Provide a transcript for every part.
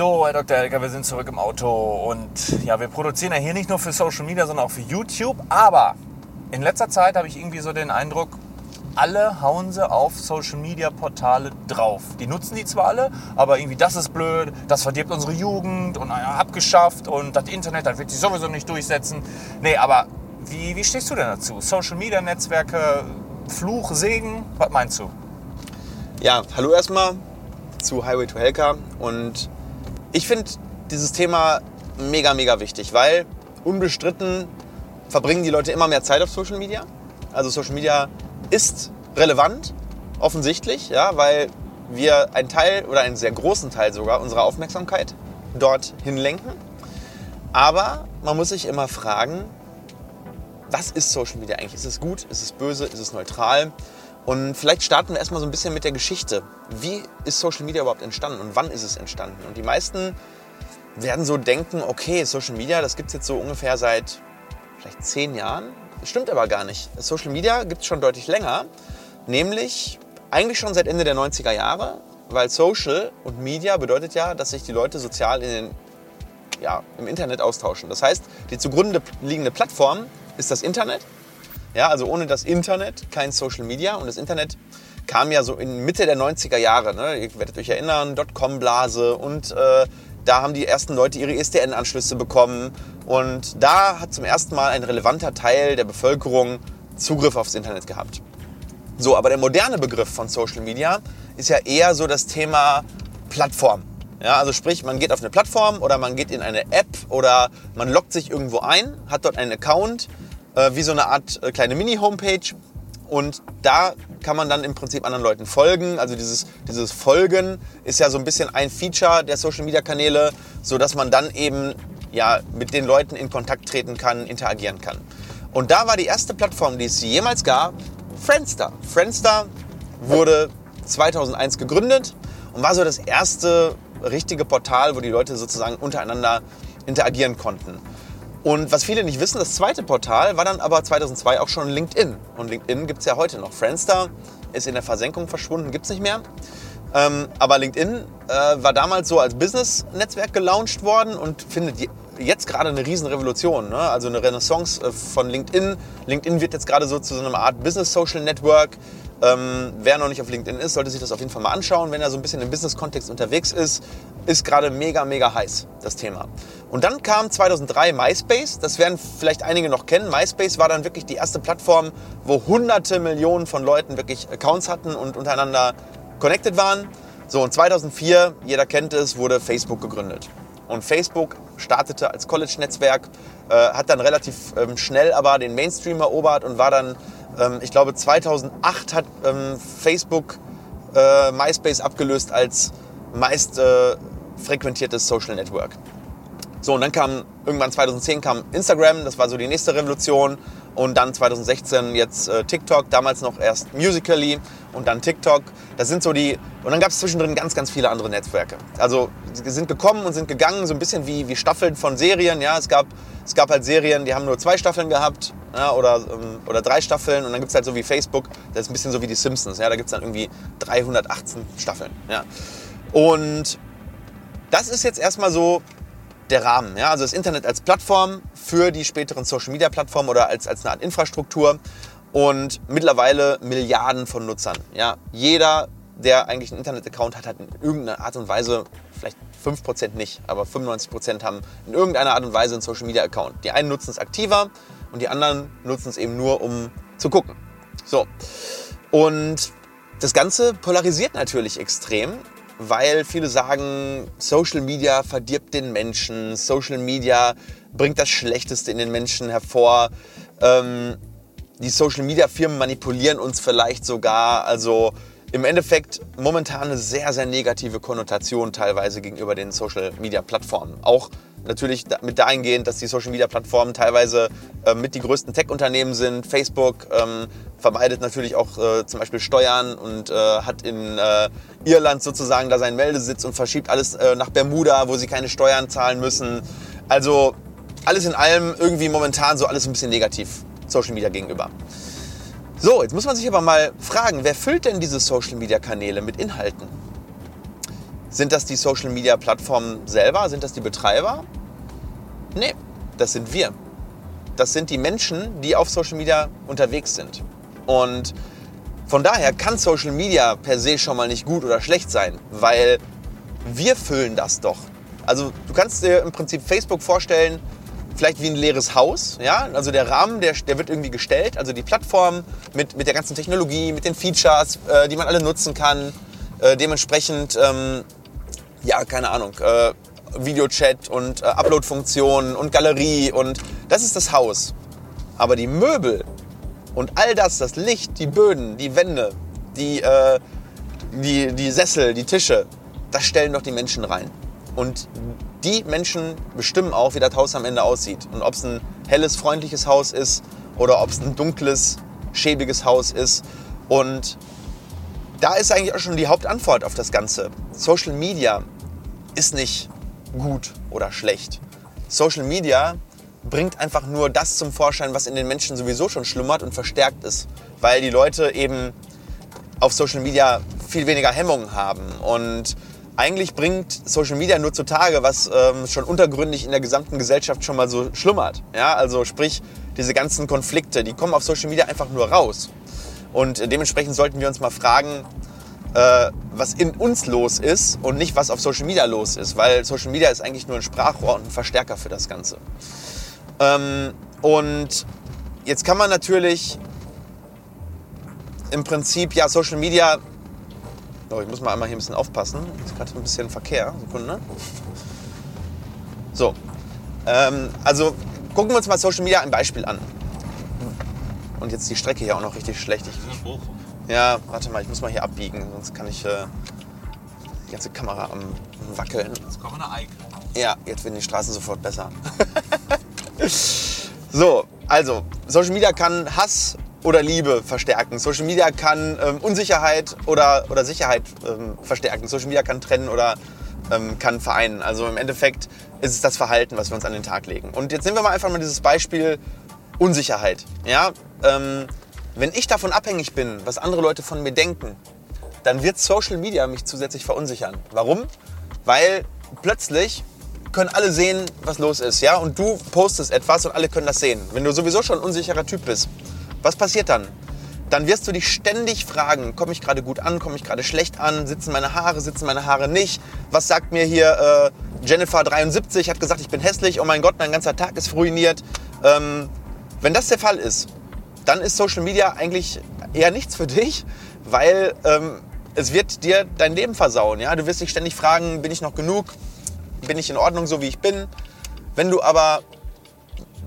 So, Herr Dr. Elker, wir sind zurück im Auto und ja, wir produzieren ja hier nicht nur für Social Media, sondern auch für YouTube. Aber in letzter Zeit habe ich irgendwie so den Eindruck, alle hauen sie auf Social Media Portale drauf. Die nutzen die zwar alle, aber irgendwie das ist blöd, das verdirbt unsere Jugend und abgeschafft und das Internet, das wird sich sowieso nicht durchsetzen. Nee, aber wie, wie stehst du denn dazu? Social Media Netzwerke, Fluch, Segen, was meinst du? Ja, hallo erstmal zu Highway to Helka und ich finde dieses Thema mega, mega wichtig, weil unbestritten verbringen die Leute immer mehr Zeit auf Social Media. Also Social Media ist relevant, offensichtlich, ja, weil wir einen Teil oder einen sehr großen Teil sogar unserer Aufmerksamkeit dorthin lenken. Aber man muss sich immer fragen, was ist Social Media eigentlich? Ist es gut? Ist es böse? Ist es neutral? Und vielleicht starten wir erstmal so ein bisschen mit der Geschichte. Wie ist Social Media überhaupt entstanden und wann ist es entstanden? Und die meisten werden so denken, okay, Social Media, das gibt es jetzt so ungefähr seit vielleicht zehn Jahren. Das stimmt aber gar nicht. Social Media gibt es schon deutlich länger, nämlich eigentlich schon seit Ende der 90er Jahre, weil Social und Media bedeutet ja, dass sich die Leute sozial in den, ja, im Internet austauschen. Das heißt, die zugrunde liegende Plattform ist das Internet. Ja, also ohne das Internet kein Social Media. Und das Internet kam ja so in Mitte der 90er Jahre. Ne? Ihr werdet euch erinnern, Dotcom-Blase und äh, da haben die ersten Leute ihre ISDN-Anschlüsse bekommen. Und da hat zum ersten Mal ein relevanter Teil der Bevölkerung Zugriff aufs Internet gehabt. So, aber der moderne Begriff von Social Media ist ja eher so das Thema Plattform. Ja, also sprich, man geht auf eine Plattform oder man geht in eine App oder man loggt sich irgendwo ein, hat dort einen Account, äh, wie so eine Art äh, kleine Mini-Homepage und da kann man dann im Prinzip anderen Leuten folgen. Also dieses, dieses Folgen ist ja so ein bisschen ein Feature der Social-Media-Kanäle, sodass man dann eben ja, mit den Leuten in Kontakt treten kann, interagieren kann. Und da war die erste Plattform, die es jemals gab, Friendster. Friendster wurde 2001 gegründet und war so das erste richtige Portal, wo die Leute sozusagen untereinander interagieren konnten. Und was viele nicht wissen, das zweite Portal war dann aber 2002 auch schon LinkedIn. Und LinkedIn gibt es ja heute noch. Friendster ist in der Versenkung verschwunden, gibt es nicht mehr. Ähm, aber LinkedIn äh, war damals so als Business-Netzwerk gelauncht worden und findet jetzt gerade eine Riesenrevolution. Ne? Also eine Renaissance äh, von LinkedIn. LinkedIn wird jetzt gerade so zu so einer Art Business-Social-Network. Ähm, wer noch nicht auf LinkedIn ist, sollte sich das auf jeden Fall mal anschauen, wenn er so ein bisschen im Business-Kontext unterwegs ist. Ist gerade mega, mega heiß, das Thema. Und dann kam 2003 MySpace. Das werden vielleicht einige noch kennen. MySpace war dann wirklich die erste Plattform, wo hunderte Millionen von Leuten wirklich Accounts hatten und untereinander connected waren. So, und 2004, jeder kennt es, wurde Facebook gegründet. Und Facebook startete als College-Netzwerk, äh, hat dann relativ ähm, schnell aber den Mainstream erobert und war dann ähm, ich glaube 2008 hat ähm, Facebook äh, MySpace abgelöst als meist äh, frequentiertes Social Network. So, und dann kam irgendwann 2010 kam Instagram, das war so die nächste Revolution. Und dann 2016 jetzt äh, TikTok, damals noch erst Musically und dann TikTok. Das sind so die. Und dann gab es zwischendrin ganz, ganz viele andere Netzwerke. Also sie sind gekommen und sind gegangen, so ein bisschen wie, wie Staffeln von Serien. Ja, es gab, es gab halt Serien, die haben nur zwei Staffeln gehabt ja, oder, ähm, oder drei Staffeln. Und dann gibt es halt so wie Facebook, das ist ein bisschen so wie die Simpsons. Ja, da gibt es dann irgendwie 318 Staffeln. Ja. Und das ist jetzt erstmal so der Rahmen. Ja? Also das Internet als Plattform für die späteren Social-Media-Plattformen oder als, als eine Art Infrastruktur und mittlerweile Milliarden von Nutzern. Ja? Jeder, der eigentlich einen Internet-Account hat, hat in irgendeiner Art und Weise, vielleicht 5% nicht, aber 95% haben in irgendeiner Art und Weise einen Social-Media-Account. Die einen nutzen es aktiver und die anderen nutzen es eben nur, um zu gucken. So. Und das Ganze polarisiert natürlich extrem weil viele sagen, Social Media verdirbt den Menschen, Social Media bringt das Schlechteste in den Menschen hervor. Ähm, die Social Media Firmen manipulieren uns vielleicht sogar. Also im Endeffekt momentan eine sehr, sehr negative Konnotation teilweise gegenüber den Social Media Plattformen. Auch natürlich mit dahingehend, dass die Social Media Plattformen teilweise äh, mit die größten Tech-Unternehmen sind. Facebook ähm, vermeidet natürlich auch äh, zum Beispiel Steuern und äh, hat in äh, Irland sozusagen da seinen Meldesitz und verschiebt alles äh, nach Bermuda, wo sie keine Steuern zahlen müssen. Also alles in allem irgendwie momentan so alles ein bisschen negativ Social Media gegenüber. So, jetzt muss man sich aber mal fragen, wer füllt denn diese Social Media Kanäle mit Inhalten? Sind das die Social Media Plattformen selber? Sind das die Betreiber? Nee, das sind wir. Das sind die Menschen, die auf Social Media unterwegs sind. Und von daher kann Social Media per se schon mal nicht gut oder schlecht sein, weil wir füllen das doch. Also du kannst dir im Prinzip Facebook vorstellen, vielleicht wie ein leeres Haus. Ja? Also der Rahmen, der, der wird irgendwie gestellt. Also die Plattform mit, mit der ganzen Technologie, mit den Features, äh, die man alle nutzen kann. Äh, dementsprechend, ähm, ja, keine Ahnung, äh, Videochat und äh, Upload-Funktionen und Galerie und das ist das Haus. Aber die Möbel und all das, das Licht, die Böden, die Wände, die, äh, die, die Sessel, die Tische, das stellen doch die Menschen rein. Und die Menschen bestimmen auch, wie das Haus am Ende aussieht. Und ob es ein helles, freundliches Haus ist oder ob es ein dunkles, schäbiges Haus ist. Und da ist eigentlich auch schon die Hauptantwort auf das Ganze. Social Media ist nicht gut oder schlecht. Social Media bringt einfach nur das zum Vorschein, was in den Menschen sowieso schon schlummert und verstärkt ist. Weil die Leute eben auf Social Media viel weniger Hemmungen haben. Und eigentlich bringt Social Media nur zutage, was ähm, schon untergründig in der gesamten Gesellschaft schon mal so schlummert. Ja, also sprich, diese ganzen Konflikte, die kommen auf Social Media einfach nur raus. Und dementsprechend sollten wir uns mal fragen, äh, was in uns los ist und nicht, was auf Social Media los ist. Weil Social Media ist eigentlich nur ein Sprachrohr und ein Verstärker für das Ganze. Ähm, und jetzt kann man natürlich im Prinzip, ja, Social Media. Oh, ich muss mal einmal hier ein bisschen aufpassen. Ist gerade ein bisschen Verkehr. Sekunde. So. Ähm, also gucken wir uns mal Social Media ein Beispiel an. Und jetzt die Strecke hier auch noch richtig schlecht. Ich, ja, warte mal, ich muss mal hier abbiegen, sonst kann ich äh, die ganze Kamera am Wackeln. Jetzt kommen wir nach Eik. Ja, jetzt werden die Straßen sofort besser. so, also, Social Media kann Hass oder Liebe verstärken. Social Media kann ähm, Unsicherheit oder, oder Sicherheit ähm, verstärken. Social Media kann trennen oder ähm, kann vereinen. Also im Endeffekt ist es das Verhalten, was wir uns an den Tag legen. Und jetzt nehmen wir mal einfach mal dieses Beispiel Unsicherheit. Ja? Ähm, wenn ich davon abhängig bin, was andere Leute von mir denken, dann wird Social Media mich zusätzlich verunsichern. Warum? Weil plötzlich können alle sehen, was los ist, ja? Und du postest etwas und alle können das sehen. Wenn du sowieso schon ein unsicherer Typ bist, was passiert dann? Dann wirst du dich ständig fragen, komme ich gerade gut an, komme ich gerade schlecht an, sitzen meine Haare, sitzen meine Haare nicht? Was sagt mir hier äh, Jennifer 73, hat gesagt, ich bin hässlich, oh mein Gott, mein ganzer Tag ist ruiniert. Ähm, wenn das der Fall ist, dann ist Social Media eigentlich eher nichts für dich, weil ähm, es wird dir dein Leben versauen. Ja? Du wirst dich ständig fragen, bin ich noch genug? bin ich in Ordnung, so wie ich bin. Wenn du aber,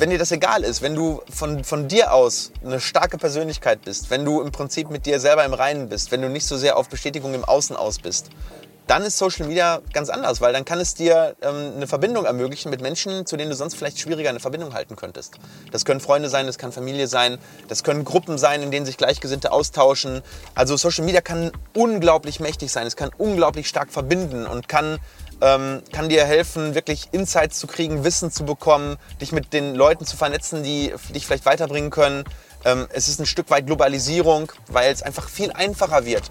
wenn dir das egal ist, wenn du von, von dir aus eine starke Persönlichkeit bist, wenn du im Prinzip mit dir selber im Reinen bist, wenn du nicht so sehr auf Bestätigung im Außen aus bist, dann ist Social Media ganz anders, weil dann kann es dir ähm, eine Verbindung ermöglichen mit Menschen, zu denen du sonst vielleicht schwieriger eine Verbindung halten könntest. Das können Freunde sein, das kann Familie sein, das können Gruppen sein, in denen sich Gleichgesinnte austauschen. Also Social Media kann unglaublich mächtig sein, es kann unglaublich stark verbinden und kann ähm, kann dir helfen, wirklich Insights zu kriegen, Wissen zu bekommen, dich mit den Leuten zu vernetzen, die dich vielleicht weiterbringen können. Ähm, es ist ein Stück weit Globalisierung, weil es einfach viel einfacher wird.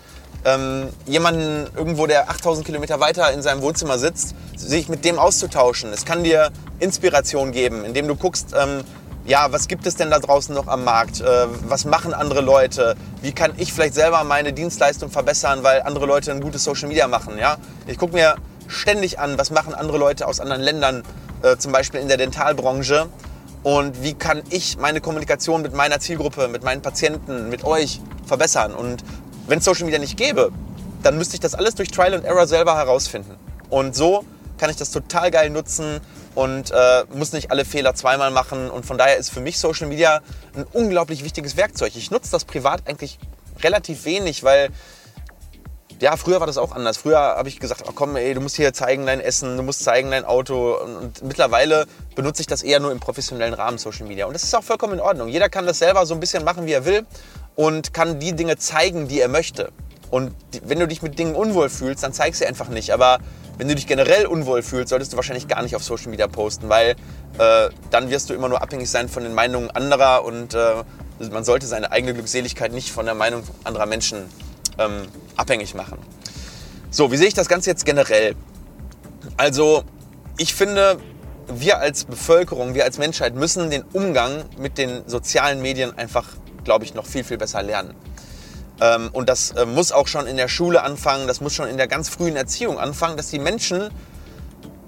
Ähm, jemanden irgendwo, der 8000 Kilometer weiter in seinem Wohnzimmer sitzt, sich mit dem auszutauschen. Es kann dir Inspiration geben, indem du guckst, ähm, ja, was gibt es denn da draußen noch am Markt? Äh, was machen andere Leute? Wie kann ich vielleicht selber meine Dienstleistung verbessern, weil andere Leute ein gutes Social Media machen? Ja? Ich gucke mir ständig an, was machen andere Leute aus anderen Ländern, äh, zum Beispiel in der Dentalbranche. Und wie kann ich meine Kommunikation mit meiner Zielgruppe, mit meinen Patienten, mit euch verbessern? Und wenn es Social Media nicht gäbe, dann müsste ich das alles durch Trial and Error selber herausfinden. Und so kann ich das total geil nutzen und äh, muss nicht alle Fehler zweimal machen. Und von daher ist für mich Social Media ein unglaublich wichtiges Werkzeug. Ich nutze das privat eigentlich relativ wenig, weil ja, früher war das auch anders. Früher habe ich gesagt, oh, komm, ey, du musst hier zeigen dein Essen, du musst zeigen dein Auto. Und mittlerweile benutze ich das eher nur im professionellen Rahmen Social Media. Und das ist auch vollkommen in Ordnung. Jeder kann das selber so ein bisschen machen, wie er will und kann die Dinge zeigen, die er möchte. Und wenn du dich mit Dingen unwohl fühlst, dann zeig sie einfach nicht. Aber wenn du dich generell unwohl fühlst, solltest du wahrscheinlich gar nicht auf Social Media posten, weil äh, dann wirst du immer nur abhängig sein von den Meinungen anderer und äh, man sollte seine eigene Glückseligkeit nicht von der Meinung anderer Menschen ähm, abhängig machen. So, wie sehe ich das Ganze jetzt generell? Also, ich finde, wir als Bevölkerung, wir als Menschheit müssen den Umgang mit den sozialen Medien einfach, glaube ich, noch viel, viel besser lernen. Ähm, und das äh, muss auch schon in der Schule anfangen, das muss schon in der ganz frühen Erziehung anfangen, dass die Menschen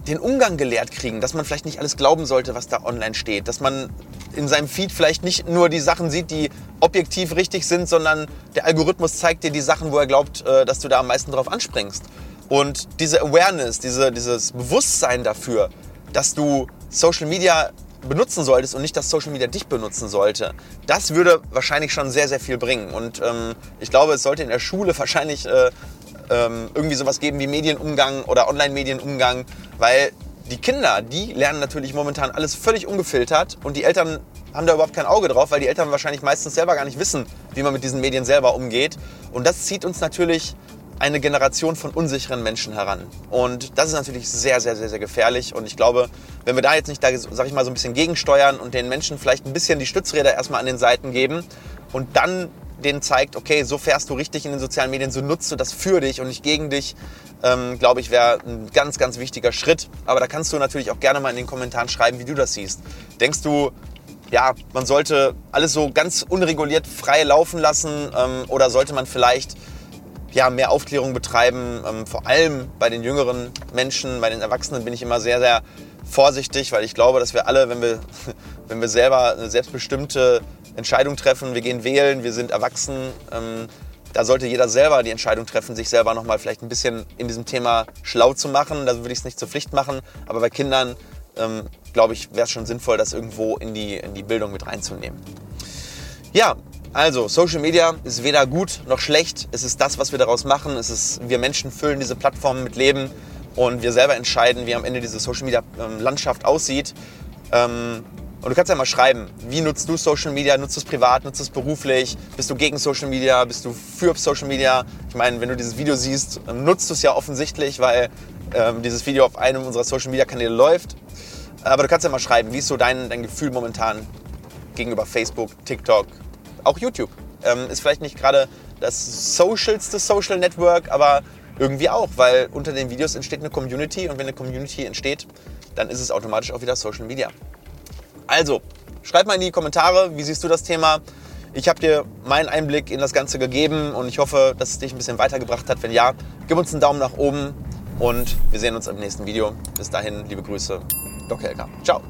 den Umgang gelehrt kriegen, dass man vielleicht nicht alles glauben sollte, was da online steht, dass man in seinem Feed vielleicht nicht nur die Sachen sieht, die objektiv richtig sind, sondern der Algorithmus zeigt dir die Sachen, wo er glaubt, äh, dass du da am meisten drauf anspringst. Und diese Awareness, diese, dieses Bewusstsein dafür, dass du Social Media benutzen solltest und nicht, dass Social Media dich benutzen sollte, das würde wahrscheinlich schon sehr, sehr viel bringen. Und ähm, ich glaube, es sollte in der Schule wahrscheinlich äh, ähm, irgendwie sowas geben wie Medienumgang oder Online-Medienumgang, weil die Kinder, die lernen natürlich momentan alles völlig ungefiltert und die Eltern haben da überhaupt kein Auge drauf, weil die Eltern wahrscheinlich meistens selber gar nicht wissen, wie man mit diesen Medien selber umgeht. Und das zieht uns natürlich eine Generation von unsicheren Menschen heran. Und das ist natürlich sehr, sehr, sehr, sehr gefährlich. Und ich glaube, wenn wir da jetzt nicht, da, sag ich mal, so ein bisschen gegensteuern und den Menschen vielleicht ein bisschen die Stützräder erstmal an den Seiten geben und dann denen zeigt, okay, so fährst du richtig in den sozialen Medien, so nutzt du das für dich und nicht gegen dich, ähm, glaube ich, wäre ein ganz, ganz wichtiger Schritt. Aber da kannst du natürlich auch gerne mal in den Kommentaren schreiben, wie du das siehst. Denkst du, ja, man sollte alles so ganz unreguliert frei laufen lassen ähm, oder sollte man vielleicht ja, mehr Aufklärung betreiben. Ähm, vor allem bei den jüngeren Menschen, bei den Erwachsenen bin ich immer sehr, sehr vorsichtig, weil ich glaube, dass wir alle, wenn wir, wenn wir selber eine selbstbestimmte Entscheidung treffen, wir gehen wählen, wir sind erwachsen, ähm, da sollte jeder selber die Entscheidung treffen, sich selber nochmal vielleicht ein bisschen in diesem Thema schlau zu machen. Da würde ich es nicht zur Pflicht machen, aber bei Kindern, ähm, glaube ich, wäre es schon sinnvoll, das irgendwo in die, in die Bildung mit reinzunehmen. Ja, also, Social Media ist weder gut noch schlecht. Es ist das, was wir daraus machen. Es ist, wir Menschen füllen diese Plattformen mit Leben und wir selber entscheiden, wie am Ende diese Social Media ähm, Landschaft aussieht. Ähm, und du kannst ja mal schreiben, wie nutzt du Social Media? Nutzt du es privat? Nutzt du es beruflich? Bist du gegen Social Media? Bist du für Social Media? Ich meine, wenn du dieses Video siehst, nutzt du es ja offensichtlich, weil ähm, dieses Video auf einem unserer Social Media Kanäle läuft. Aber du kannst ja mal schreiben, wie ist so dein, dein Gefühl momentan gegenüber Facebook, TikTok, auch YouTube. Ähm, ist vielleicht nicht gerade das socialste Social Network, aber irgendwie auch, weil unter den Videos entsteht eine Community und wenn eine Community entsteht, dann ist es automatisch auch wieder Social Media. Also, schreib mal in die Kommentare, wie siehst du das Thema? Ich habe dir meinen Einblick in das Ganze gegeben und ich hoffe, dass es dich ein bisschen weitergebracht hat. Wenn ja, gib uns einen Daumen nach oben und wir sehen uns im nächsten Video. Bis dahin, liebe Grüße, Doc Helka. Ciao.